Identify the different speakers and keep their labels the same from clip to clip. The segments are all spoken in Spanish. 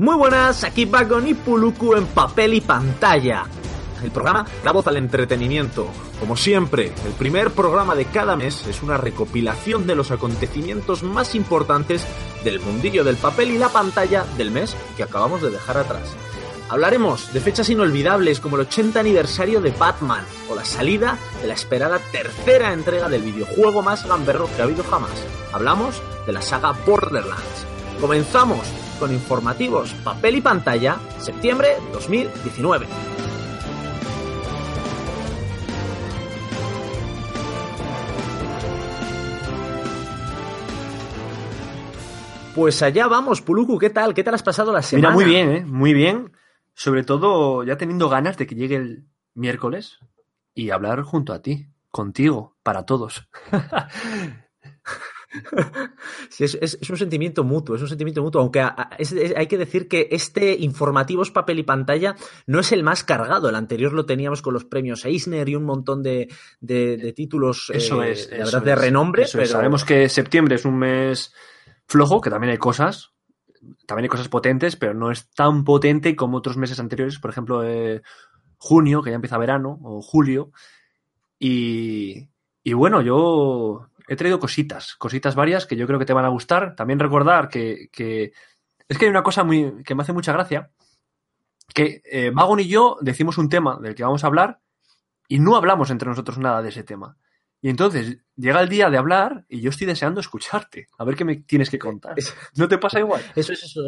Speaker 1: Muy buenas, aquí Vagon y Puluku en papel y pantalla. El programa da voz al entretenimiento. Como siempre, el primer programa de cada mes es una recopilación de los acontecimientos más importantes del mundillo del papel y la pantalla del mes que acabamos de dejar atrás. Hablaremos de fechas inolvidables como el 80 aniversario de Batman o la salida de la esperada tercera entrega del videojuego más gamberro que ha habido jamás. Hablamos de la saga Borderlands. Comenzamos con informativos papel y pantalla, septiembre 2019. Pues allá vamos, Puluku, ¿qué tal? ¿Qué tal has pasado la semana?
Speaker 2: Mira, muy bien, ¿eh? Muy bien. Sobre todo ya teniendo ganas de que llegue el miércoles y hablar junto a ti, contigo, para todos.
Speaker 1: Sí, es, es, es, un sentimiento mutuo, es un sentimiento mutuo, aunque a, a, es, hay que decir que este Informativos Papel y Pantalla no es el más cargado, el anterior lo teníamos con los premios Eisner y un montón de, de, de títulos
Speaker 2: eso
Speaker 1: eh,
Speaker 2: es,
Speaker 1: la verdad de renombre.
Speaker 2: Pero... Sabemos que septiembre es un mes flojo, que también hay cosas, también hay cosas potentes, pero no es tan potente como otros meses anteriores, por ejemplo, eh, junio, que ya empieza verano, o julio, y, y bueno, yo he traído cositas, cositas varias que yo creo que te van a gustar. También recordar que, que es que hay una cosa muy, que me hace mucha gracia, que eh, Vagon y yo decimos un tema del que vamos a hablar y no hablamos entre nosotros nada de ese tema. Y entonces llega el día de hablar y yo estoy deseando escucharte, a ver qué me tienes que contar. ¿No te pasa igual?
Speaker 1: Eso es eso.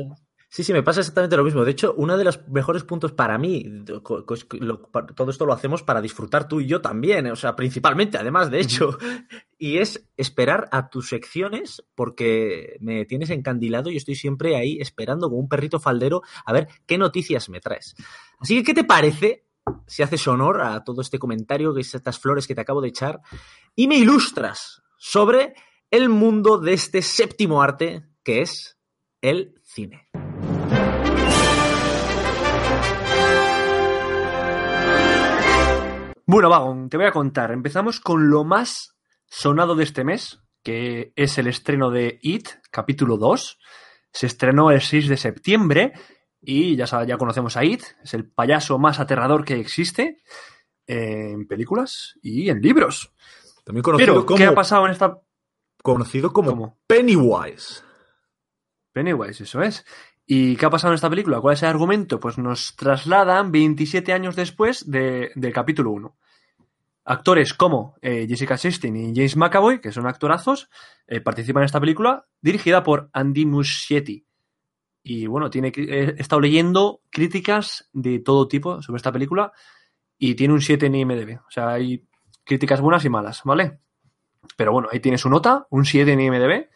Speaker 1: Sí, sí, me pasa exactamente lo mismo. De hecho, uno de los mejores puntos para mí, todo esto lo hacemos para disfrutar tú y yo también, o sea, principalmente, además, de hecho, y es esperar a tus secciones porque me tienes encandilado y estoy siempre ahí esperando como un perrito faldero a ver qué noticias me traes. Así que, ¿qué te parece si haces honor a todo este comentario, que es estas flores que te acabo de echar, y me ilustras sobre el mundo de este séptimo arte que es el cine?
Speaker 2: Bueno, Vagon, te voy a contar. Empezamos con lo más sonado de este mes, que es el estreno de It, capítulo 2. Se estrenó el 6 de septiembre y ya, ya conocemos a It, es el payaso más aterrador que existe en películas y en libros.
Speaker 1: También conocido
Speaker 2: Pero,
Speaker 1: como,
Speaker 2: ¿qué ha pasado en esta...?
Speaker 1: Conocido como
Speaker 2: ¿Cómo?
Speaker 1: Pennywise.
Speaker 2: Pennywise, eso es. ¿Y qué ha pasado en esta película? ¿Cuál es el argumento? Pues nos trasladan 27 años después de, del capítulo 1. Actores como eh, Jessica Chastain y James McAvoy, que son actorazos, eh, participan en esta película, dirigida por Andy Muschietti. Y bueno, tiene, he estado leyendo críticas de todo tipo sobre esta película y tiene un 7 en IMDb. O sea, hay críticas buenas y malas, ¿vale? Pero bueno, ahí tiene su nota, un 7 en IMDb.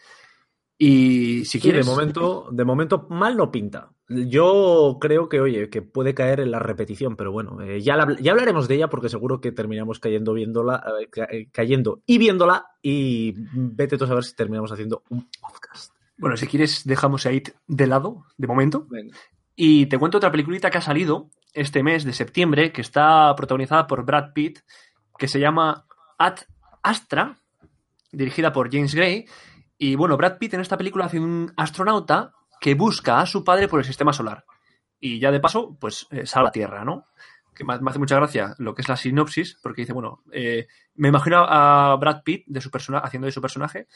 Speaker 2: Y si
Speaker 1: Sí,
Speaker 2: quieres.
Speaker 1: de momento, de momento mal no pinta. Yo creo que, oye, que puede caer en la repetición, pero bueno, eh, ya, la- ya hablaremos de ella porque seguro que terminamos cayendo viéndola, eh, eh, cayendo y viéndola y vete tú a saber si terminamos haciendo un podcast.
Speaker 2: Bueno, si quieres, dejamos a It de lado, de momento.
Speaker 1: Venga.
Speaker 2: Y te cuento otra peliculita que ha salido este mes de septiembre, que está protagonizada por Brad Pitt, que se llama Ad Astra, dirigida por James Gray. Y bueno, Brad Pitt en esta película hace un astronauta que busca a su padre por el sistema solar. Y ya de paso, pues eh, sale a la Tierra, ¿no? Que me me hace mucha gracia lo que es la sinopsis, porque dice, bueno, eh, me imagino a Brad Pitt de su persona, haciendo de su personaje,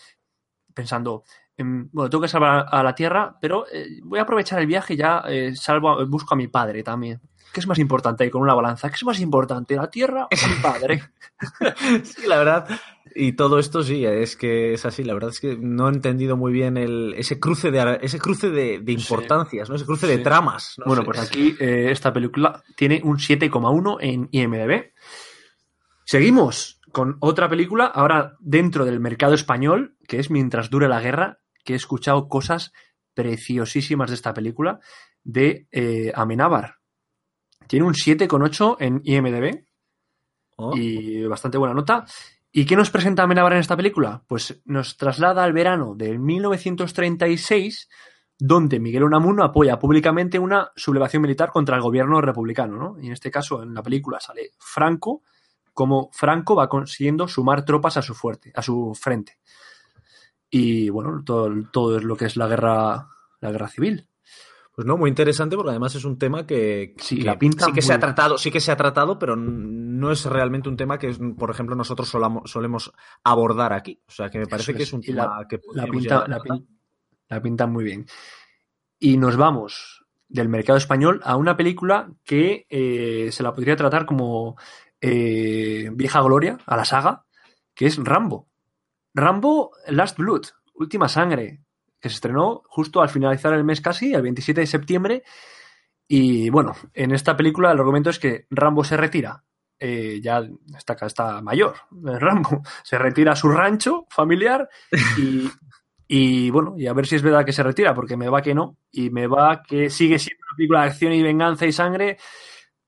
Speaker 2: pensando, em, bueno, tengo que salvar a la Tierra, pero eh, voy a aprovechar el viaje y ya eh, salvo, a- busco a mi padre también. ¿Qué es más importante ahí con una balanza? ¿Qué es más importante, la Tierra o mi padre?
Speaker 1: Sí, la verdad. Y todo esto sí, es que es así. La verdad es que no he entendido muy bien el, ese cruce de ese cruce de, de importancias, ¿no? Ese cruce de tramas. no
Speaker 2: bueno,
Speaker 1: sé.
Speaker 2: pues aquí eh, esta película tiene un 7,1 en IMDb. Seguimos con otra película, ahora dentro del mercado español, que es Mientras dure la guerra, que he escuchado cosas preciosísimas de esta película, de eh, Amenábar. Tiene un 7,8 en IMDb
Speaker 1: Oh.
Speaker 2: y bastante buena nota. ¿Y qué nos presenta Amenábar en esta película? Pues nos traslada al verano de 1936, donde Miguel Unamuno apoya públicamente una sublevación militar contra el gobierno republicano, ¿no? Y en este caso, en la película sale Franco, como Franco va consiguiendo sumar tropas a su fuerte, a su frente. Y bueno, todo, todo lo que es la guerra, la guerra civil.
Speaker 1: Pues no, muy interesante porque además es un tema que,
Speaker 2: Sí,
Speaker 1: que
Speaker 2: la pinta
Speaker 1: sí que se ha tratado, sí que se ha tratado, pero no es realmente un tema que, por ejemplo, nosotros solemos abordar aquí. O sea, que me parece que
Speaker 2: es.
Speaker 1: un tema
Speaker 2: la-
Speaker 1: que
Speaker 2: pinta, pin- la pinta muy bien. Y nos vamos del mercado español a una película que eh, se la podría tratar como eh, vieja gloria a la saga, que es Rambo. Rambo Last Blood, Última Sangre, que se estrenó justo al finalizar el mes casi, el 27 de septiembre. Y bueno, en esta película el argumento es que Rambo se retira. eh, ya está, está mayor, eh, Rambo. Se retira a su rancho familiar y, y, bueno, y a ver si es verdad que se retira, porque me va que no. Y me va que sigue siendo una película de acción y venganza y sangre,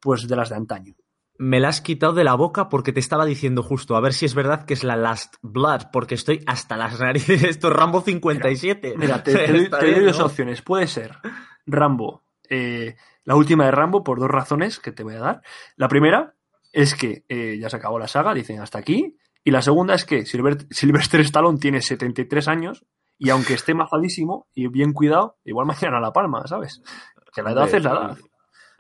Speaker 2: pues de las de antaño.
Speaker 1: Me la has quitado de la boca porque te estaba diciendo justo, a ver si es verdad que es la Last Blood, porque estoy hasta las narices. Esto es Rambo 57.
Speaker 2: Mira, te, te doy, te dos opciones. Puede ser Rambo, eh, la última de Rambo, por dos razones que te voy a dar. La primera es que eh, ya se acabó la saga, dicen hasta aquí. Y la segunda es que Silver- Sylvester Stallone tiene 73 años y aunque esté mazadísimo y bien cuidado, igual mañana la palma, ¿sabes? Que la edad es la edad.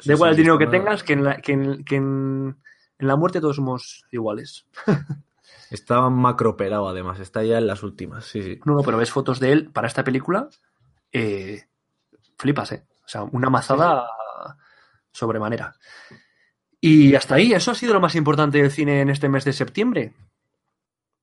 Speaker 1: Sí,
Speaker 2: Da igual
Speaker 1: sí,
Speaker 2: el dinero que tengas, que en la, que en, que en- en la muerte todos somos iguales.
Speaker 1: Estaba macroperado además, está ya en las últimas, sí, sí.
Speaker 2: No, no, pero ves fotos de él para esta película, eh, flipas, ¿eh? O sea, una mazada sobremanera. Y hasta ahí, eso ha sido lo más importante del cine en este mes de septiembre.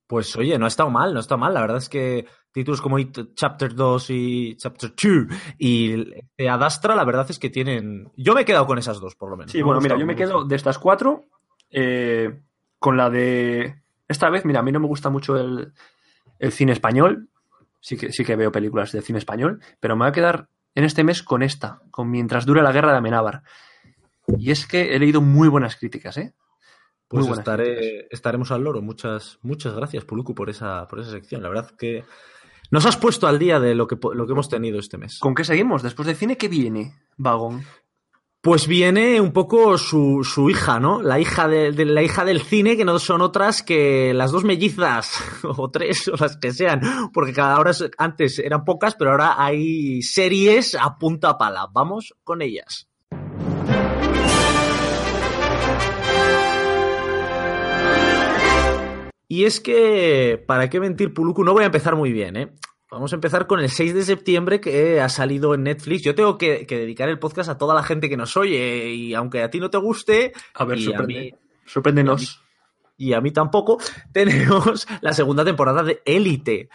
Speaker 1: Pues oye, no ha estado mal, no ha estado mal. La verdad es que títulos como It Chapter 2 y Chapter 2 y de Adastra, la verdad es que tienen... Yo me he quedado con esas dos, por lo menos.
Speaker 2: Sí,
Speaker 1: Me
Speaker 2: bueno, mira, yo me quedo de estas cuatro eh, con la de... Esta vez, mira, a mí no me gusta mucho el, el cine español. Sí que, sí que veo películas de cine español, pero me voy a quedar en este mes con esta, con Mientras dure la guerra de Amenábar. Y es que he leído muy buenas críticas, ¿eh?
Speaker 1: Pues estaré, estaremos al loro. Muchas, muchas gracias, Puluku, por esa, por esa sección. La verdad que nos has puesto al día de lo que, lo que hemos tenido este mes.
Speaker 2: ¿Con qué seguimos? Después de cine, ¿qué viene, Vagón?
Speaker 1: Pues viene un poco su, su hija, ¿no? La hija de, de- la hija del cine, que no son otras que las dos mellizas, o tres, o las que sean, porque cada hora es- antes eran pocas, pero ahora hay series a punta pala. Vamos con ellas. Y es que, ¿para qué mentir, Puluku? No voy a empezar muy bien, ¿eh? Vamos a empezar con el 6 de septiembre que ha salido en Netflix. Yo tengo que, que dedicar el podcast a toda la gente que nos oye y aunque a ti no te guste
Speaker 2: A ver,
Speaker 1: a,
Speaker 2: sorprende.
Speaker 1: mí,
Speaker 2: sorpréndenos.
Speaker 1: y a mí tampoco, tenemos la segunda temporada de Élite.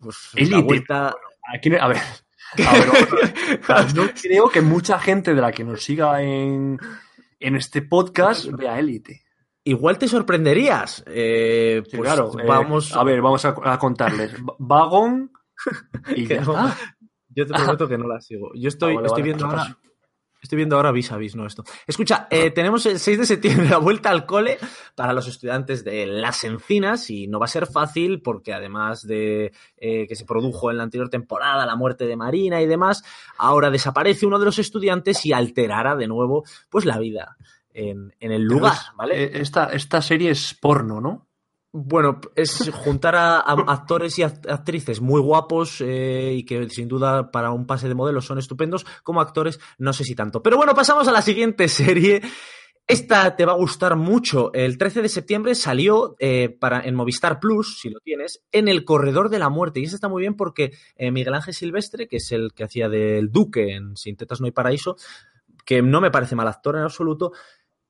Speaker 1: Pues, la
Speaker 2: Élite.
Speaker 1: vuelta-
Speaker 2: Aquí- a ver, a ver, vamos a ver. No creo que mucha gente de la que nos siga en, en este podcast vea Élite.
Speaker 1: Igual te sorprenderías. Eh,
Speaker 2: Sí,
Speaker 1: pues
Speaker 2: claro, eh,
Speaker 1: vamos.
Speaker 2: a ver, vamos a, a contarles. Va- Vagón y ya
Speaker 1: no. Yo te prometo que no la sigo. Yo estoy,
Speaker 2: Ah, vale,
Speaker 1: estoy
Speaker 2: vale,
Speaker 1: viendo
Speaker 2: paso,
Speaker 1: ahora. Estoy viendo ahora vis a vis, no esto. Escucha, eh, tenemos el 6 de septiembre la vuelta al cole para los estudiantes de Las Encinas y no va a ser fácil porque además de eh, que se produjo en la anterior temporada la muerte de Marina y demás, ahora desaparece uno de los estudiantes y alterará de nuevo pues la vida en, en el lugar,
Speaker 2: es-
Speaker 1: ¿vale?
Speaker 2: eh, Esta, esta serie es porno, ¿no?
Speaker 1: Bueno, es juntar a, a actores y act- actrices muy guapos eh, y que sin duda para un pase de modelos son estupendos, como actores no sé si tanto. Pero bueno, pasamos a la siguiente serie. Esta te va a gustar mucho. El 13 de septiembre salió eh, para, en Movistar Plus, si lo tienes, en El Corredor de la Muerte. Y esta está muy bien porque eh, Miguel Ángel Silvestre, que es el que hacía del Duque en Sin Tetas No hay Paraíso, que no me parece mal actor en absoluto,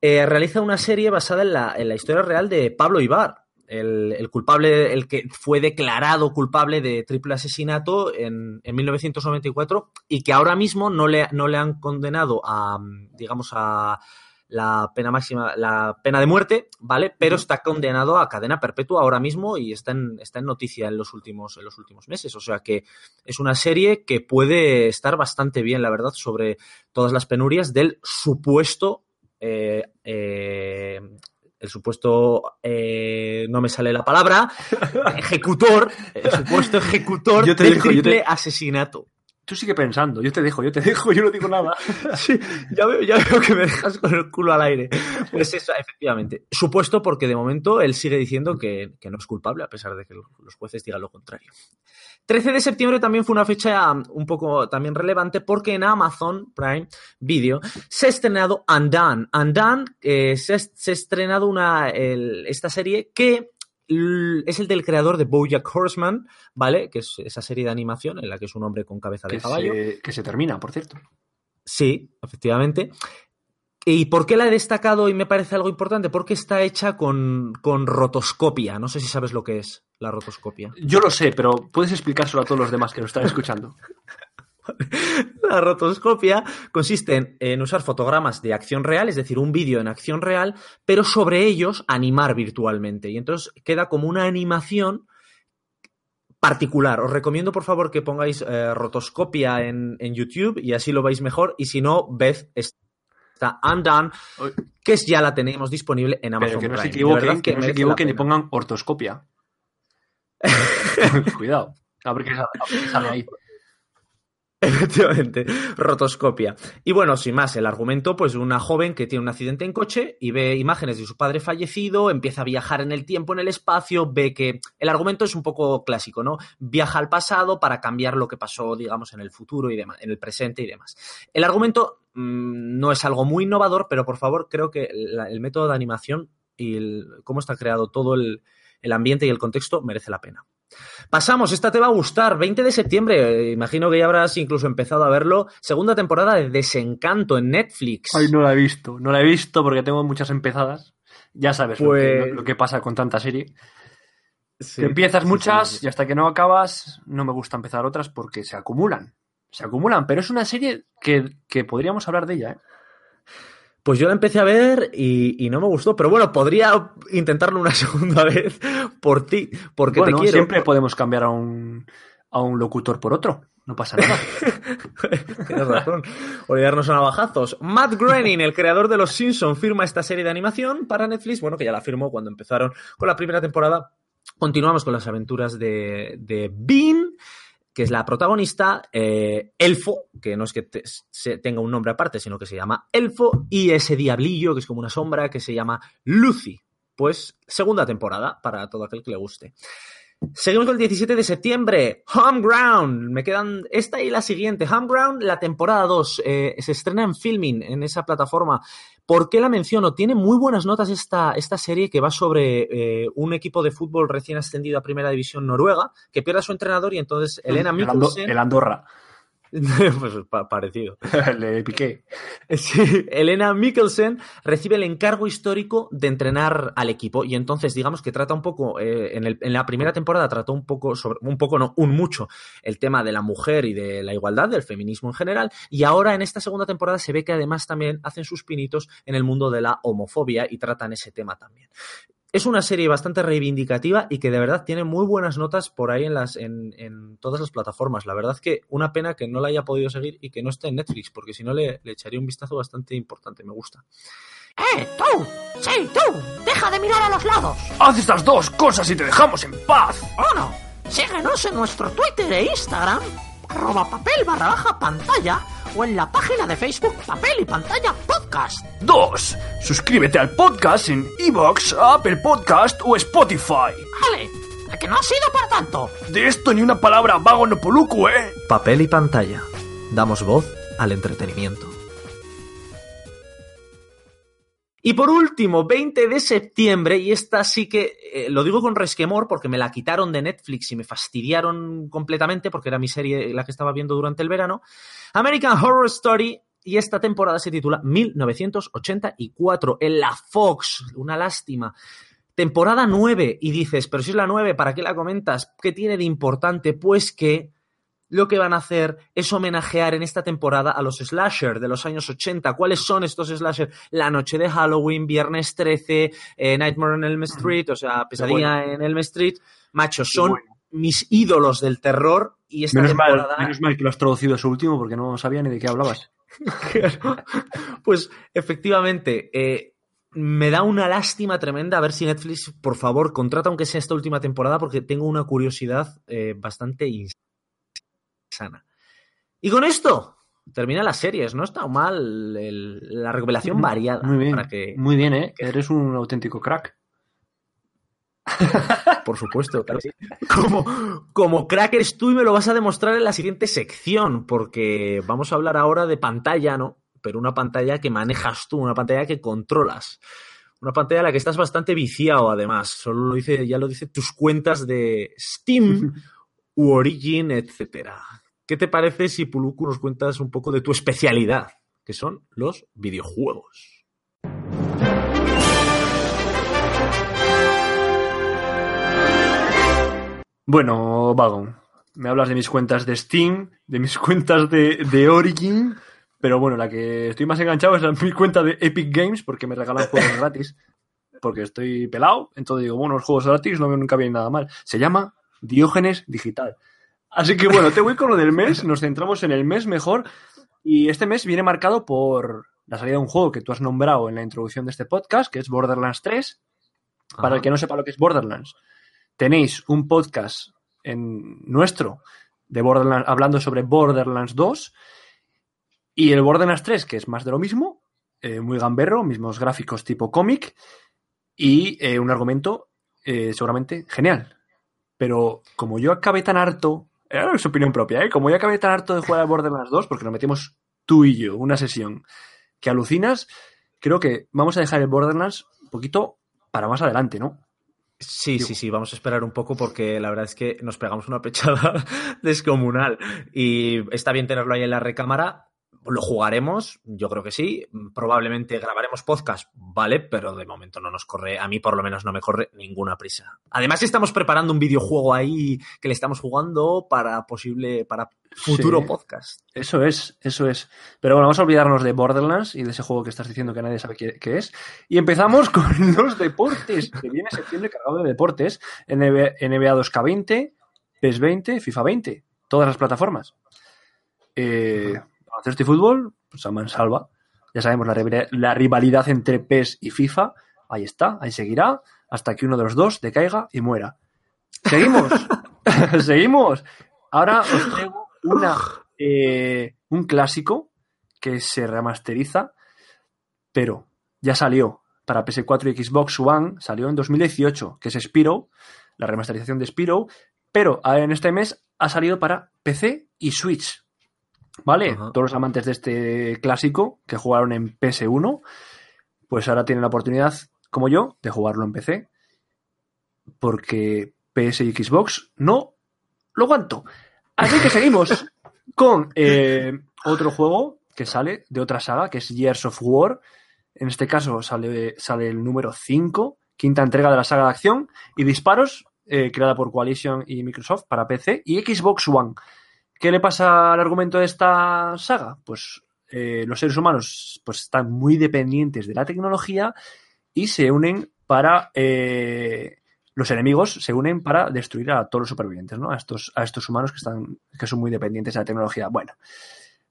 Speaker 1: eh, realiza una serie basada en la, en la historia real de Pablo Ibar, el, el culpable, el que fue declarado culpable de triple asesinato en, en 1994 y que ahora mismo no le, no le han condenado a, digamos, a la pena máxima, la pena de muerte, ¿vale? Pero está condenado a cadena perpetua ahora mismo y está en, está en noticia en los últimos, en los últimos meses. O sea que es una serie que puede estar bastante bien, la verdad, sobre todas las penurias del supuesto eh, eh, el supuesto, eh, no me sale la palabra, ejecutor, el supuesto ejecutor
Speaker 2: Yo te
Speaker 1: del
Speaker 2: dejo, yo te-
Speaker 1: triple asesinato.
Speaker 2: Tú sigue pensando, yo te dejo, yo te dejo, yo no digo nada.
Speaker 1: Sí, ya veo, ya veo que me dejas con el culo al aire. Pues eso, efectivamente. Supuesto porque de momento él sigue diciendo que, que no es culpable, a pesar de que los jueces digan lo contrario. 13 de septiembre también fue una fecha un poco también relevante porque en Amazon Prime Video se ha estrenado Undone. Undone eh, se, ha, se, ha, estrenado una, el, esta serie que es el del creador de Bojack Horseman, ¿vale? Que es esa serie de animación en la que es un hombre con cabeza de
Speaker 2: que
Speaker 1: caballo.
Speaker 2: Se, que se termina, por cierto.
Speaker 1: Sí, efectivamente. ¿Y por qué la he destacado y me parece algo importante? Porque está hecha con, con rotoscopia. No sé si sabes lo que es la rotoscopia.
Speaker 2: Yo lo sé, pero puedes explicárselo a todos los demás que lo están escuchando.
Speaker 1: La rotoscopia consiste en, en, usar fotogramas de acción real, es decir, un vídeo en acción real, pero sobre ellos animar virtualmente. Y entonces queda como una animación particular. Os recomiendo, por favor, que pongáis eh, rotoscopia en, en, YouTube y así lo veis mejor. Y si no, ved esta Undone, que ya la tenemos disponible en Amazon
Speaker 2: Pero que no
Speaker 1: Prime.
Speaker 2: se equivoquen,
Speaker 1: que
Speaker 2: que no se equivoquen y pongan ortoscopia. Cuidado. A ver qué sale, a ver qué sale ahí.
Speaker 1: Efectivamente, rotoscopia. Y bueno, sin más, el argumento, pues una joven que tiene un accidente en coche y ve imágenes de su padre fallecido, empieza a viajar en el tiempo, en el espacio, ve que el argumento es un poco clásico, ¿no? Viaja al pasado para cambiar lo que pasó, digamos, en el futuro y demás, en el presente y demás. El argumento mmm, no es algo muy innovador, pero por favor, creo que el método de animación y el, cómo está creado todo el, el ambiente y el contexto merece la pena. Pasamos, esta te va a gustar. 20 de septiembre, imagino que ya habrás incluso empezado a verlo. Segunda temporada de Desencanto en Netflix.
Speaker 2: Ay, no la he visto, no la he visto porque tengo muchas empezadas. Ya sabes
Speaker 1: Pues-
Speaker 2: lo, que, lo que pasa con tanta serie.
Speaker 1: Sí,
Speaker 2: Que empiezas
Speaker 1: sí,
Speaker 2: muchas
Speaker 1: sí,
Speaker 2: y hasta que no acabas, no me gusta empezar otras porque se acumulan. Se acumulan, pero es una serie que, que podríamos hablar de ella, ¿eh?
Speaker 1: Pues yo la empecé a ver y, y no me gustó, pero bueno, podría intentarlo una segunda vez por ti, porque
Speaker 2: bueno,
Speaker 1: te quiero.
Speaker 2: siempre podemos cambiar a un, a un locutor por otro. No pasa nada.
Speaker 1: Tienes razón. Olvidarnos a navajazos. Matt Groening, el creador de Los Simpson, firma esta serie de animación para Netflix. Bueno, que ya la firmó cuando empezaron con la primera temporada. Continuamos con las aventuras de, de Bean, que es la protagonista, eh, Elfo, que no es que se tenga un nombre aparte, sino que se llama Elfo, y ese diablillo, que es como una sombra, que se llama Lucy. Pues segunda temporada para todo aquel que le guste. Seguimos con el 17 de septiembre. Home Ground. Me quedan esta y la siguiente. Home Ground, la temporada 2. eh, se estrena en filming en esa plataforma. ¿Por qué la menciono? Tiene muy buenas notas esta, esta serie que va sobre eh, un equipo de fútbol recién ascendido a Primera División Noruega que pierde a su entrenador y entonces Elena Mikkelsen...
Speaker 2: el Andorra.
Speaker 1: pues pa- parecido.
Speaker 2: Le piqué.
Speaker 1: Sí, Elena Mikkelsen recibe el encargo histórico de entrenar al equipo y entonces digamos que trata un poco, eh, en, el- en la primera temporada trató un poco, sobre, un poco no, un mucho, el tema de la mujer y de la igualdad, del feminismo en general y ahora en esta segunda temporada se ve que además también hacen sus pinitos en el mundo de la homofobia y tratan ese tema también. Es una serie bastante reivindicativa y que de verdad tiene muy buenas notas por ahí en, las, en, en todas las plataformas. La verdad que una pena que no la haya podido seguir y que no esté en Netflix, porque si no le, le echaría un vistazo bastante importante. Me gusta.
Speaker 3: ¡Eh, tú! ¡Sí, tú! ¡Deja de mirar a los lados!
Speaker 2: Haz estas dos cosas y te dejamos en paz.
Speaker 3: ¡Uno! Síguenos en nuestro Twitter e Instagram, arroba papel barra baja pantalla, o en la página de Facebook Papel y Pantalla Podcast.
Speaker 2: Dos, suscríbete al podcast en Evox, Apple Podcast o Spotify.
Speaker 3: ¡Vale! ¿A que no ha sido para tanto?
Speaker 2: De esto ni una palabra vago no poluco, ¿eh?
Speaker 1: Papel y pantalla. Damos voz al entretenimiento. Y por último, 20 de septiembre, y esta sí que eh, lo digo con resquemor porque me la quitaron de Netflix y me fastidiaron completamente porque era mi serie la que estaba viendo durante el verano. American Horror Story, y esta temporada se titula 1984 en la Fox. Una lástima. Temporada 9, y dices, pero si es la 9, ¿para qué la comentas? ¿Qué tiene de importante? Pues que lo que van a hacer es homenajear en esta temporada a los slasher de los años 80. ¿Cuáles son estos slasher? La noche de Halloween, Viernes 13, eh, Nightmare on Elm Street, o sea, Pesadilla en Elm Street. Macho, son
Speaker 2: bueno.
Speaker 1: mis ídolos del terror y esta
Speaker 2: Menos mal,
Speaker 1: temporada...
Speaker 2: menos mal que lo has traducido eso último porque no sabía ni de qué hablabas.
Speaker 1: pues efectivamente, eh, me da una lástima tremenda a ver si Netflix, por favor, contrata aunque sea esta última temporada porque tengo una curiosidad eh, bastante insana. Y con esto termina las series, no está mal el- la recopilación variada.
Speaker 2: Muy bien.
Speaker 1: Para que,
Speaker 2: Muy bien, ¿eh? Eres un auténtico crack.
Speaker 1: por supuesto, claro que como, como crack eres tú y me lo vas a demostrar en la siguiente sección, porque vamos a hablar ahora de pantalla, ¿no? Pero una pantalla que manejas tú, una pantalla que controlas. Una pantalla a la que estás bastante viciado, además. Solo lo dice, ya lo dice tus cuentas de Steam u Origin, etcétera. ¿Qué te parece si Puluku nos cuentas un poco de tu especialidad, que son los videojuegos?
Speaker 2: Bueno, Vagon, me hablas de mis cuentas de Steam, de mis cuentas de, de Origin, pero bueno, la que estoy más enganchado es mi cuenta de Epic Games porque me regalan juegos gratis, porque estoy pelado, entonces digo, bueno, los juegos gratis no, nunca vienen nada mal. Se llama Diógenes Digital. Así que bueno, te voy con lo del mes, nos centramos en el mes mejor y este mes viene marcado por la salida de un juego que tú has nombrado en la introducción de este podcast, que es Borderlands 3. Para el que no sepa lo que es Borderlands, tenéis un podcast en nuestro de Borderlands, hablando sobre Borderlands 2 y el Borderlands 3, que es más de lo mismo, eh, muy gamberro, mismos gráficos tipo cómic y eh, un argumento eh, seguramente genial. Pero como yo acabé tan harto, eh, es opinión propia, ¿eh? como yo acabé tan harto de jugar a Borderlands 2, porque nos metimos tú y yo, una sesión que alucinas, creo que vamos a dejar el Borderlands un poquito para más adelante, ¿no?
Speaker 1: Sí, sí, sí, vamos a esperar un poco porque la verdad es que nos pegamos una pechada descomunal y está bien tenerlo ahí en la recámara. Lo jugaremos, yo creo que sí. Probablemente grabaremos podcast, vale, pero de momento no nos corre, a mí por lo menos no me corre ninguna prisa. Además estamos preparando un videojuego ahí que le estamos jugando para posible, para futuro
Speaker 2: Sí.
Speaker 1: podcast.
Speaker 2: Eso es, eso es. Pero bueno, vamos a olvidarnos de Borderlands y de ese juego que estás diciendo que nadie sabe qué, qué es. Y empezamos con los deportes, que viene septiembre cargado de deportes. NBA, NBA 2K20, PES 20, FIFA 20, todas las plataformas. Eh, baloncesto y fútbol, pues a mansalva. Ya sabemos la, rival- la rivalidad entre PES y FIFA. Ahí está, ahí seguirá, hasta que uno de los dos decaiga y muera. Seguimos, seguimos. Ahora os traigo una, eh, un clásico que se remasteriza, pero ya salió para PS4 y Xbox One, salió en 2018, que es Spyro, la remasterización de Spyro, pero en este mes ha salido para PC y Switch. ¿Vale?
Speaker 1: Ajá.
Speaker 2: Todos los amantes de este clásico que jugaron en PS1, pues ahora tienen la oportunidad, como yo, de jugarlo en PC, porque PS y Xbox no lo aguanto. Así que seguimos con eh, otro juego que sale de otra saga, que es Years of War. En este caso sale, sale el número 5, quinta entrega de la saga de acción y disparos, eh, creada por Coalition y Microsoft para PC y Xbox One. ¿Qué le pasa al argumento de esta saga? Pues eh, los seres humanos pues, están muy dependientes de la tecnología y se unen para... eh, los enemigos se unen para destruir a todos los supervivientes, ¿no? A estos, a estos humanos que están, que son muy dependientes de la tecnología. Bueno,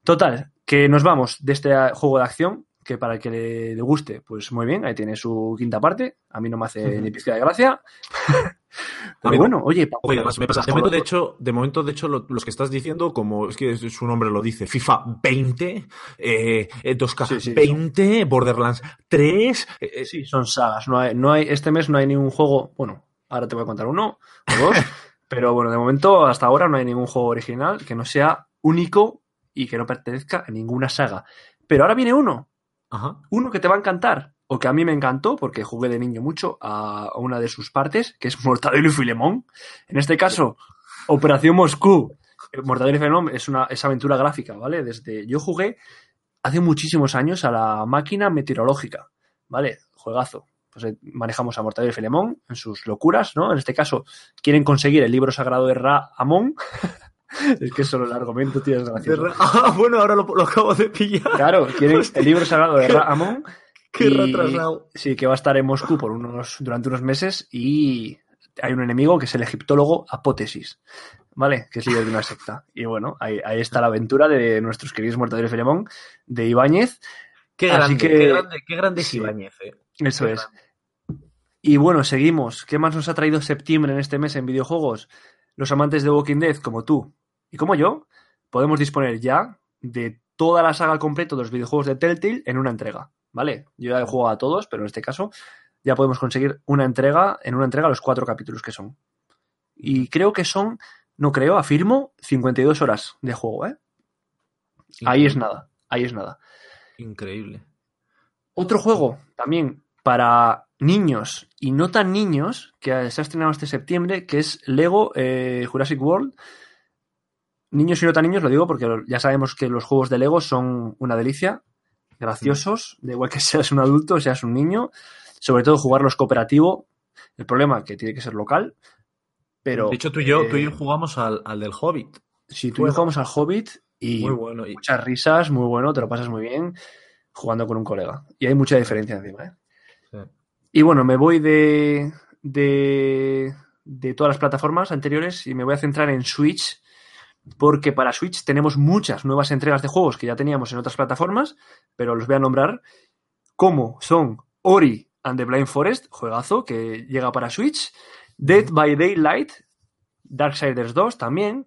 Speaker 2: total, que nos vamos de este juego de acción, que para el que le, le guste, pues muy bien, ahí tiene su quinta parte. A mí no me hace ni pizca de gracia. Pero bueno, oye,
Speaker 1: Oye, además, me pasa- de momento, de hecho, de momento, de hecho, lo- los que estás diciendo, como es que su nombre lo dice, FIFA 20, eh, eh, 2K
Speaker 2: Sí, sí,
Speaker 1: 20, Borderlands 3, eh, eh,
Speaker 2: Sí, son sagas. No hay, no hay, este mes no hay ningún juego. Bueno, ahora te voy a contar uno o dos. pero bueno, de momento, hasta ahora no hay ningún juego original que no sea único y que no pertenezca a ninguna saga. Pero ahora viene uno. Uno que te va a encantar. O que a mí me encantó, porque jugué de niño mucho a una de sus partes, que es Mortadelo y Filemón. En este caso, Operación Moscú. Eh, Mortadelo y Filemón es una es aventura gráfica, ¿vale? Desde yo jugué hace muchísimos años a la máquina meteorológica, ¿vale? Juegazo. Pues eh, manejamos a Mortadelo y Filemón en sus locuras, ¿no? En este caso, quieren conseguir el libro sagrado de Ra Amón. es que solo el argumento, tío, es gracioso.
Speaker 1: Ah, bueno, ahora lo, lo acabo de pillar.
Speaker 2: Claro, el libro sagrado de Ra Amón.
Speaker 1: Qué
Speaker 2: y-
Speaker 1: retrasado.
Speaker 2: Sí, que va a estar en Moscú por unos, durante unos meses y hay un enemigo que es el egiptólogo Apótesis, ¿vale? Que es líder de una secta. Y bueno, ahí, ahí está la aventura de nuestros queridos Mortadelo y Filemón, de Ibáñez.
Speaker 1: Qué grande,
Speaker 2: que-
Speaker 1: qué grande, qué grande es. Ibáñez, eh.
Speaker 2: Eso
Speaker 1: Qué
Speaker 2: es. Y bueno, seguimos. ¿Qué más nos ha traído septiembre en este mes en videojuegos? Los amantes de Walking Dead, como tú y como yo, podemos disponer ya de toda la saga al completo de los videojuegos de Telltale en una entrega, ¿vale? Yo ya he jugado a todos, pero en este caso ya podemos conseguir una entrega, en una entrega los cuatro capítulos que son. Y creo que son, no creo, afirmo, 52 horas de juego, ¿eh? Ahí es nada, ahí es nada.
Speaker 1: Increíble.
Speaker 2: Otro juego también para niños y no tan niños que se ha estrenado este septiembre, que es Lego eh, Jurassic World. Niños y no tan niños, lo digo porque ya sabemos que los juegos de Lego son una delicia, graciosos, de igual que seas un adulto, seas un niño, sobre todo jugarlos cooperativo. El problema es que tiene que ser local, pero...
Speaker 1: De hecho, tú y yo, tú y yo
Speaker 2: eh,
Speaker 1: jugamos al, al del Hobbit.
Speaker 2: Sí, tú y yo jugamos al Hobbit y
Speaker 1: Muy bueno. y-
Speaker 2: muchas risas, muy bueno, te lo pasas muy bien jugando con un colega. Y hay mucha diferencia encima, ¿eh?
Speaker 1: Sí.
Speaker 2: Y bueno, me voy de, de, de todas las plataformas anteriores y me voy a centrar en Switch, porque para Switch tenemos muchas nuevas entregas de juegos que ya teníamos en otras plataformas, pero los voy a nombrar, como son Ori and the Blind Forest, juegazo que llega para Switch, Dead by Daylight, Darksiders 2 también,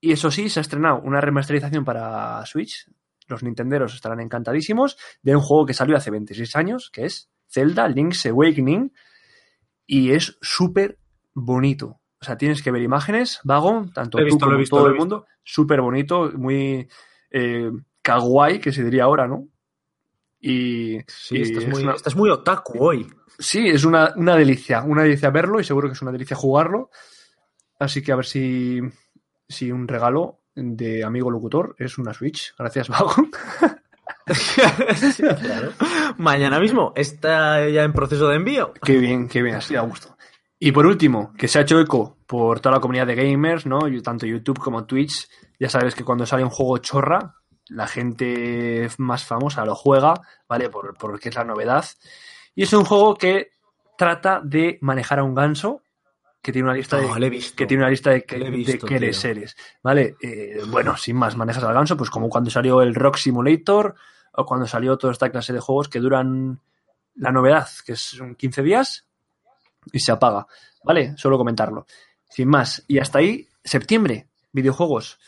Speaker 2: y eso sí, se ha estrenado una remasterización para Switch. Los nintenderos estarán encantadísimos de un juego que salió hace 26 años, que es Zelda Link's Awakening, y es súper bonito. O sea, tienes que ver imágenes, Vago, tanto tú como
Speaker 1: visto,
Speaker 2: todo el mundo, súper bonito, muy eh, kawaii, que se diría ahora, ¿no? Y,
Speaker 1: Sí,
Speaker 2: y
Speaker 1: estás
Speaker 2: es
Speaker 1: muy,
Speaker 2: una-
Speaker 1: estás muy otaku hoy.
Speaker 2: Sí, es una, una delicia, una delicia verlo y seguro que es una delicia jugarlo. Así que a ver si, si un regalo de amigo locutor es una Switch. Gracias, Vago.
Speaker 1: Sí, claro. Mañana mismo está ya en proceso de envío.
Speaker 2: Qué bien, qué bien, así da gusto. Y por último, que se ha hecho eco por toda la comunidad de gamers, ¿no? Tanto YouTube como Twitch. Ya sabes que cuando sale un juego chorra, la gente más famosa lo juega, ¿vale? Por, porque es la novedad. Y es un juego que trata de manejar a un ganso que tiene una lista de
Speaker 1: No, he visto.
Speaker 2: que tiene una lista de, que, de que seres, ¿vale? Eh, bueno, sin más, manejas al ganso, pues como cuando salió el Rock Simulator o cuando salió toda esta clase de juegos que duran la novedad, que son 15 días y se apaga, ¿vale? Solo comentarlo. Sin más, y hasta ahí, septiembre, videojuegos.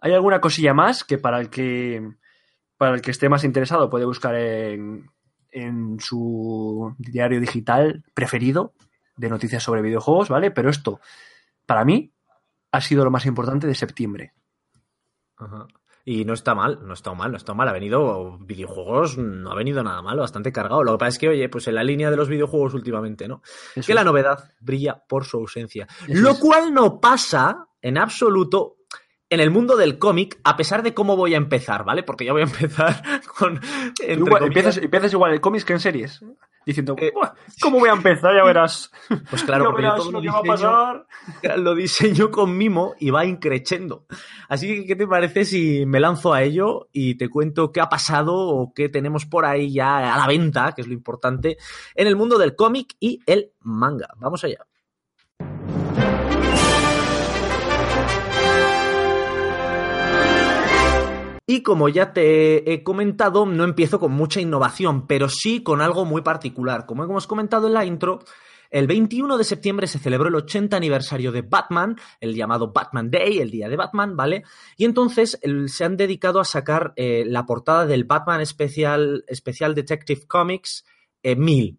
Speaker 2: ¿Hay alguna cosilla más que para el que para el que esté más interesado puede buscar en, en su diario digital preferido de noticias sobre videojuegos, ¿vale? Pero esto, para mí, ha sido lo más importante de septiembre.
Speaker 1: Ajá. Y no está mal, no está mal, no está mal. Ha venido videojuegos, no ha venido nada mal, bastante cargado. Lo que pasa es que, oye, pues en la línea de los videojuegos últimamente, ¿no?
Speaker 2: Eso
Speaker 1: que la novedad brilla por su ausencia.
Speaker 2: Eso
Speaker 1: Lo
Speaker 2: es.
Speaker 1: cual no pasa en absoluto en el mundo del cómic, a pesar de cómo voy a empezar, ¿vale? Porque ya voy a empezar con.
Speaker 2: Igual- empiezas, empiezas igual en cómics que en series. Diciendo,
Speaker 1: Eh,
Speaker 2: "Buah, ¿cómo voy a empezar? Ya verás.
Speaker 1: Pues claro,
Speaker 2: Ya
Speaker 1: porque
Speaker 2: verás
Speaker 1: todo
Speaker 2: lo que va a
Speaker 1: diseño-
Speaker 2: pasar.
Speaker 1: lo diseño con mimo y va increchendo. Así que, ¿qué te parece si me lanzo a ello y te cuento qué ha pasado o qué tenemos por ahí ya a la venta, que es lo importante, en el mundo del cómic y el manga? Vamos allá. Y como ya te he comentado, no empiezo con mucha innovación, pero sí con algo muy particular. Como hemos comentado en la intro, el 21 de septiembre se celebró el 80 aniversario de Batman, el llamado Batman Day, el día de Batman, ¿vale? Y entonces se han dedicado a sacar eh, la portada del Batman Special, Special Detective Comics eh, 1000.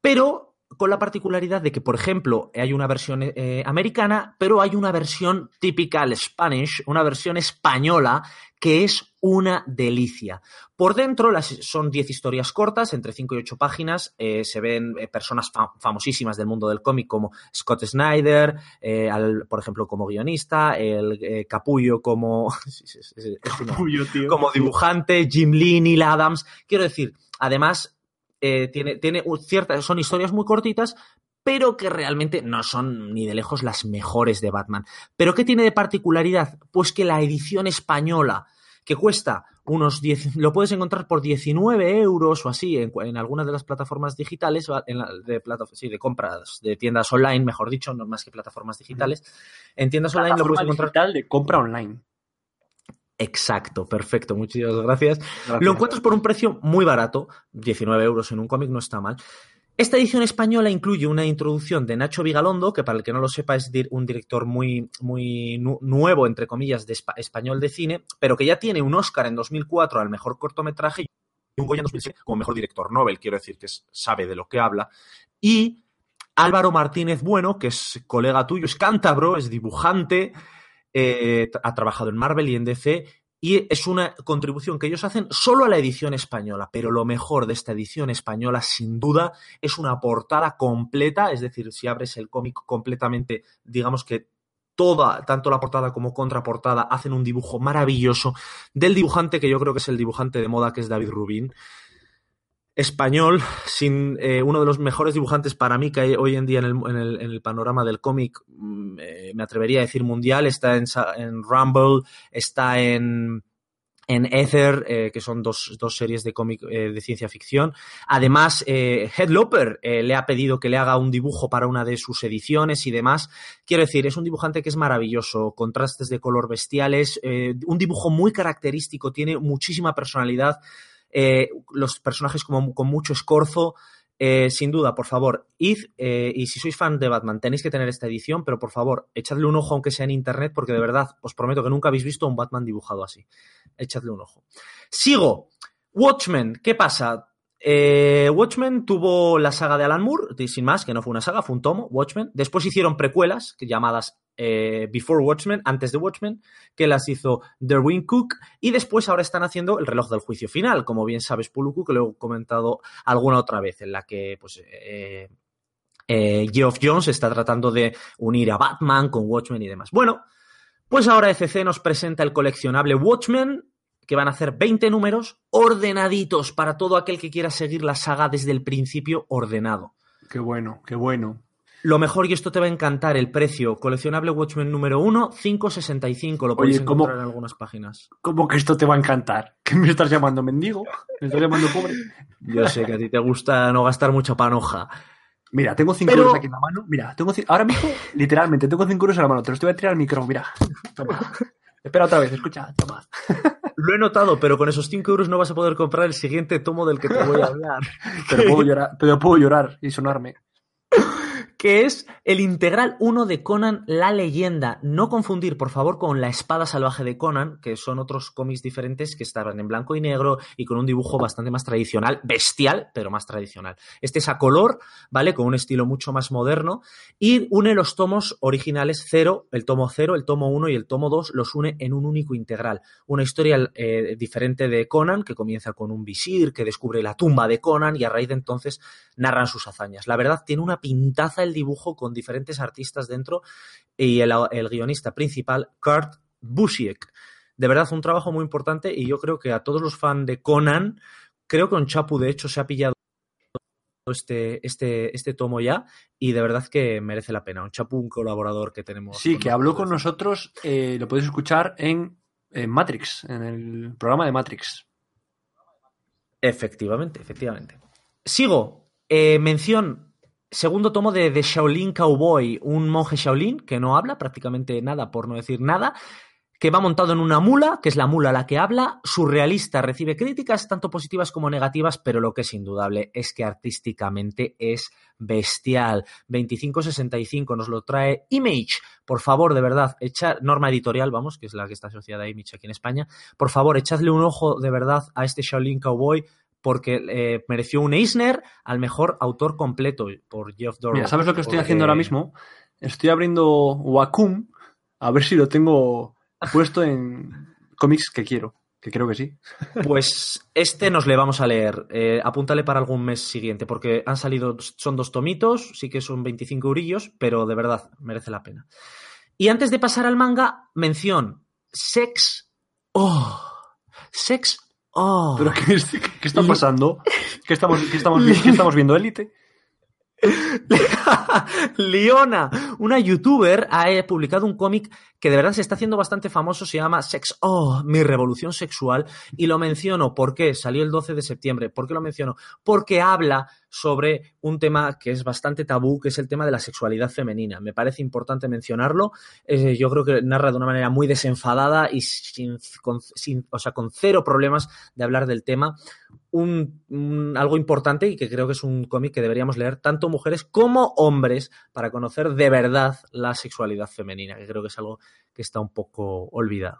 Speaker 1: Pero con la particularidad de que, por ejemplo, hay una versión eh, americana, pero hay una versión típica al Spanish, una versión española, que es una delicia. Por dentro las, son 10 historias cortas, entre 5 y 8 páginas. eh, se ven eh, personas fa- famosísimas del mundo del cómic como Scott Snyder, eh, al- por ejemplo, como guionista, el Capullo como,
Speaker 2: Capullo, tío.
Speaker 1: como dibujante, Jim Lee, Neil Adams. Quiero decir, además, eh, tiene, tiene ciertas, son historias muy cortitas, pero que realmente no son ni de lejos las mejores de Batman. ¿Pero qué tiene de particularidad? Pues que la edición española, que cuesta unos 10, lo puedes encontrar por 19 euros o así en, en algunas de las plataformas digitales, o en la- de, plata- sí, de compras, de tiendas online, mejor dicho, no más que plataformas digitales. En tiendas online lo puedes encontrar.
Speaker 2: digital de compra online.
Speaker 1: Exacto, perfecto, muchísimas gracias.
Speaker 2: Gracias.
Speaker 1: Lo encuentras por un precio muy barato, 19 euros en un cómic no está mal. Esta edición española incluye una introducción de Nacho Vigalondo, que para el que no lo sepa es un director muy, muy nu- nuevo, entre comillas, de espa- español de cine, pero que ya tiene un Oscar en 2004 al mejor cortometraje y un Goya en 2007 como mejor director Nobel, quiero decir que es- sabe de lo que habla. Y Álvaro Martínez Bueno, que es colega tuyo, es cántabro, es dibujante, eh, ha trabajado en Marvel y en DC, y es una contribución que ellos hacen solo a la edición española, pero lo mejor de esta edición española, sin duda, es una portada completa, es decir, si abres el cómic completamente, digamos que toda, tanto la portada como contraportada, hacen un dibujo maravilloso del dibujante que yo creo que es el dibujante de moda, que es David Rubin. Español, sin eh, uno de los mejores dibujantes para mí que hay hoy en día en el, panorama del cómic, mm, eh, me atrevería a decir mundial, está en, Rumble, está en, en Ether, eh, que son dos, series de cómic de ciencia ficción. Además, eh, le ha pedido que le haga un dibujo para una de sus ediciones y demás. Quiero decir, es un dibujante que es maravilloso, contrastes de color bestiales, un dibujo muy característico, tiene muchísima personalidad, eh, los personajes como, con mucho escorzo. Eh, sin duda, por favor, id eh, y si sois fan de Batman tenéis que tener esta edición, pero por favor, echadle un ojo aunque sea en internet, porque de verdad os prometo que nunca habéis visto un Batman dibujado así. Echadle un ojo. Sigo. Watchmen, ¿qué pasa? Eh, Watchmen tuvo la saga de Alan Moore, sin más, que no fue una saga, fue un tomo, Watchmen. Después hicieron precuelas llamadas eh, Before Watchmen, antes de Watchmen, que las hizo Derwin Cook. Y después ahora están haciendo el reloj del juicio final, como bien sabes, Puluku, que lo he comentado alguna otra vez, en la que pues, eh, Geoff Jones está tratando de unir a Batman con Watchmen y demás. Bueno, pues ahora ECC nos presenta el coleccionable Watchmen, que van a hacer 20 números ordenaditos para todo aquel que quiera seguir la saga desde el principio ordenado.
Speaker 2: Qué bueno, qué bueno.
Speaker 1: Lo mejor, y esto te va a encantar, el precio. Coleccionable Watchmen número 1, 5.65. Lo podéis
Speaker 2: Oye, ¿cómo-
Speaker 1: encontrar en algunas páginas.
Speaker 2: ¿Cómo que esto te va a encantar? ¿Qué me estás llamando mendigo? ¿Me estás llamando pobre?
Speaker 1: Yo sé que a ti te gusta no gastar mucha panoja.
Speaker 2: Mira, tengo 5
Speaker 1: Pero-
Speaker 2: euros aquí en la mano. Mira, tengo ahora mismo, literalmente, tengo 5 euros en la mano. Te los voy a tirar al micro, mira. Toma. Espera otra vez, escucha, toma.
Speaker 1: Lo he notado, pero con esos 5 euros no vas a poder comprar el siguiente tomo del que te voy a hablar.
Speaker 2: Pero puedo llorar, pero puedo llorar y sonarme.
Speaker 1: Que es el integral 1 de Conan la leyenda. No confundir, por favor, con La espada salvaje de Conan, que son otros cómics diferentes que estaban en blanco y negro y con un dibujo bastante más tradicional, bestial, pero más tradicional. Este es a color, ¿vale? Con un estilo mucho más moderno y une los tomos originales 0, el tomo 0, el tomo 1 y el tomo 2, los une en un único integral. Una historia eh, diferente de Conan, que comienza con un visir que descubre la tumba de Conan y a raíz de entonces narran sus hazañas. La verdad, tiene una pintaza el dibujo con diferentes artistas dentro y el, el guionista principal, Kurt Busiek. De verdad, un trabajo muy importante y yo creo que a todos los fans de Conan, creo que con Chapu, de hecho, se ha pillado este, este, este tomo ya y de verdad que merece la pena. Un Chapu, un colaborador que tenemos.
Speaker 2: Sí, que habló con nosotros, eh, lo podéis escuchar en, en Matrix, en el programa de Matrix.
Speaker 1: Efectivamente, efectivamente. Sigo. Eh, mención, segundo tomo de Shaolin Cowboy, un monje Shaolin que no habla prácticamente nada, por no decir nada, que va montado en una mula, que es la mula la que habla, surrealista, recibe críticas tanto positivas como negativas, pero lo que es indudable es que artísticamente es bestial. 2565 nos lo trae Image. Por favor, de verdad, echar norma editorial, vamos, que es la que está asociada a Image aquí en España. Por favor, echadle un ojo de verdad a este Shaolin Cowboy porque eh, mereció un Eisner al mejor autor completo por Geoff Dorrow.
Speaker 2: Mira, ¿sabes lo que estoy
Speaker 1: porque...
Speaker 2: haciendo ahora mismo? Estoy abriendo Wacom a ver si lo tengo puesto en cómics que quiero, que creo que sí.
Speaker 1: Pues este nos le vamos a leer. Eh, apúntale para algún mes siguiente, porque han salido, son dos tomitos, sí que son 25 eurillos, pero de verdad merece la pena. Y antes de pasar al manga, mención: Sex. Oh. Sex. Oh.
Speaker 2: ¿Pero qué, qué está pasando? ¿Qué estamos, qué estamos, qué estamos viendo? ¿Élite?
Speaker 1: Liona, una youtuber, ha publicado un cómic que de verdad se está haciendo bastante famoso, se llama Sex Oh, mi revolución sexual, y lo menciono porque salió el 12 de septiembre. ¿Por qué lo menciono? Porque habla sobre un tema que es bastante tabú, que es el tema de la sexualidad femenina. Me parece importante mencionarlo. Eh, yo creo que narra de una manera muy desenfadada y sin, sin, o sea, con cero problemas de hablar del tema un, un- algo importante y que creo que es un cómic que deberíamos leer tanto mujeres como hombres para conocer de verdad la sexualidad femenina, que creo que es algo que está un poco olvidado.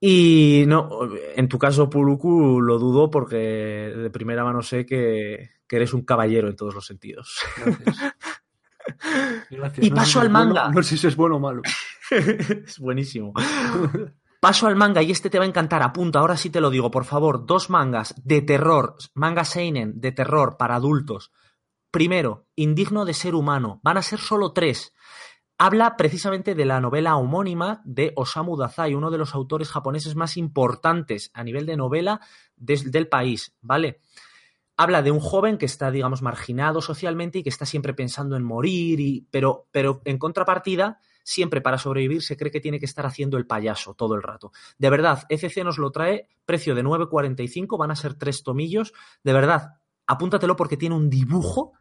Speaker 1: Y no, en tu caso, Puluku, lo dudo porque de primera mano sé que, que eres un caballero en todos los sentidos.
Speaker 2: Gracias. Gracias.
Speaker 3: Y
Speaker 2: No sé
Speaker 3: paso
Speaker 2: si
Speaker 3: al
Speaker 2: es bueno-
Speaker 3: manga.
Speaker 2: no sé si es bueno o malo.
Speaker 1: es buenísimo.
Speaker 3: Paso al manga y este te va a encantar. Apunta, ahora sí te lo digo, por favor. Dos mangas de terror, manga seinen de terror para adultos. Primero, Indigno de ser humano. Van a ser solo tres. Habla precisamente de la novela homónima de Osamu Dazai, uno de los autores japoneses más importantes a nivel de novela del país, ¿vale? Habla de un joven que está, digamos, marginado socialmente y que está siempre pensando en morir, y, pero, pero en contrapartida, siempre para sobrevivir se cree que tiene que estar haciendo el payaso todo el rato. De verdad, FC nos lo trae, precio de 9,45, van a ser tres tomillos. De verdad, apúntatelo porque tiene un dibujo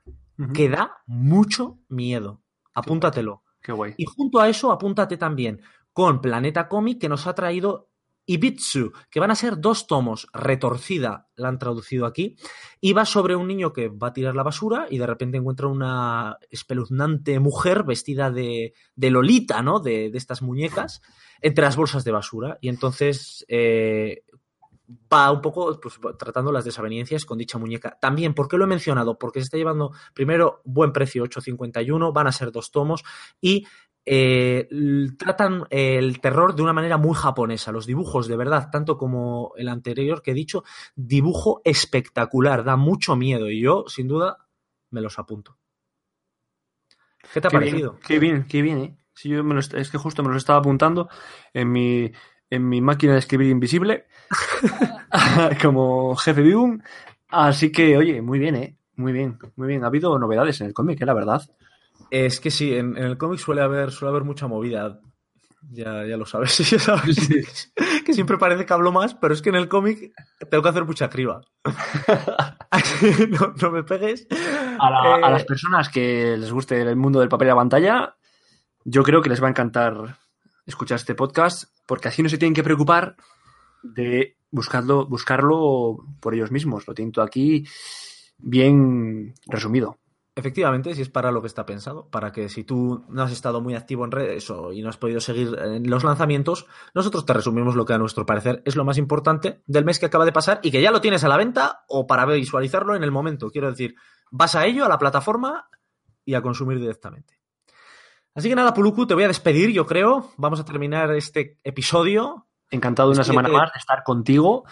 Speaker 3: que da mucho miedo. Apúntatelo.
Speaker 2: Qué guay.
Speaker 3: Y junto a eso, apúntate también con Planeta Comic, que nos ha traído Ibitsu, que van a ser dos tomos, retorcida, la han traducido aquí, y va sobre un niño que va a tirar la basura y de repente encuentra una espeluznante mujer vestida de, de Lolita, ¿no? De, de estas muñecas, entre las bolsas de basura. Y entonces eh, va un poco pues, tratando las desavenencias con dicha muñeca. También, ¿por qué lo he mencionado? Porque se está llevando, primero, buen precio, 8.51, van a ser dos tomos, y eh, tratan el terror de una manera muy japonesa. Los dibujos, de verdad, tanto como el anterior que he dicho, dibujo espectacular, da mucho miedo y yo, sin duda, me los apunto. ¿Qué te ha
Speaker 2: Qué
Speaker 3: parecido?
Speaker 2: bien, qué bien, qué bien, ¿eh? Sí, yo me lo es que justo me lo estaba apuntando en mi, en mi máquina de escribir invisible como jefe Bibum. Así que, oye, muy bien, ¿eh? Muy bien, muy bien. Ha habido novedades en el cómic, ¿eh? la verdad.
Speaker 1: Es que sí, en, en el cómic suele haber, suele haber mucha movida. Ya, ya lo sabes, ya sabes. que siempre parece que hablo más, pero es que en el cómic tengo que hacer mucha criba. no, no me pegues.
Speaker 2: A, la- a
Speaker 1: Eh,
Speaker 2: las personas que les guste el mundo del papel y la pantalla, yo creo que les va a encantar escuchar este podcast, porque así no se tienen que preocupar de buscarlo, buscarlo por ellos mismos. Lo tienen todo aquí bien resumido.
Speaker 1: Efectivamente, si es para lo que está pensado, para que si tú no has estado muy activo en redes o, y no has podido seguir en los lanzamientos, nosotros te resumimos lo que a nuestro parecer es lo más importante del mes que acaba de pasar y que ya lo tienes a la venta o para visualizarlo en el momento. Quiero decir, vas a ello, a la plataforma y a consumir directamente. Así que nada, Puluku, te voy a despedir, yo creo. Vamos a terminar este episodio.
Speaker 2: Encantado de una semana más de estar contigo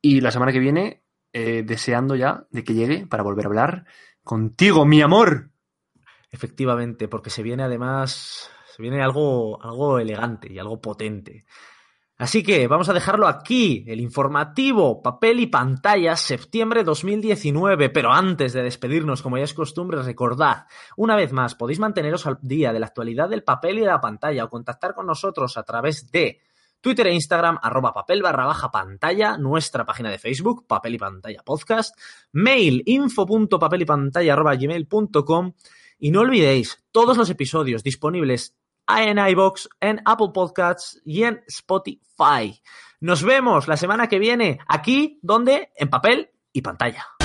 Speaker 2: y la semana que viene eh, deseando ya de que llegue para volver a hablar contigo, mi amor.
Speaker 1: Efectivamente, porque se viene además, se viene algo, algo elegante y algo potente. Así que vamos a dejarlo aquí, el informativo, papel y pantalla, septiembre 2019. Pero antes de despedirnos, como ya es costumbre, recordad, una vez más, podéis manteneros al día de la actualidad del papel y de la pantalla o contactar con nosotros a través de Twitter e Instagram, arroba papel barra baja pantalla, nuestra página de Facebook, papel y pantalla podcast, mail info.papel y pantalla arroba gmail.com y no olvidéis todos los episodios disponibles en iBox, en Apple Podcasts y en Spotify. Nos vemos la semana que viene aquí, donde en papel y pantalla.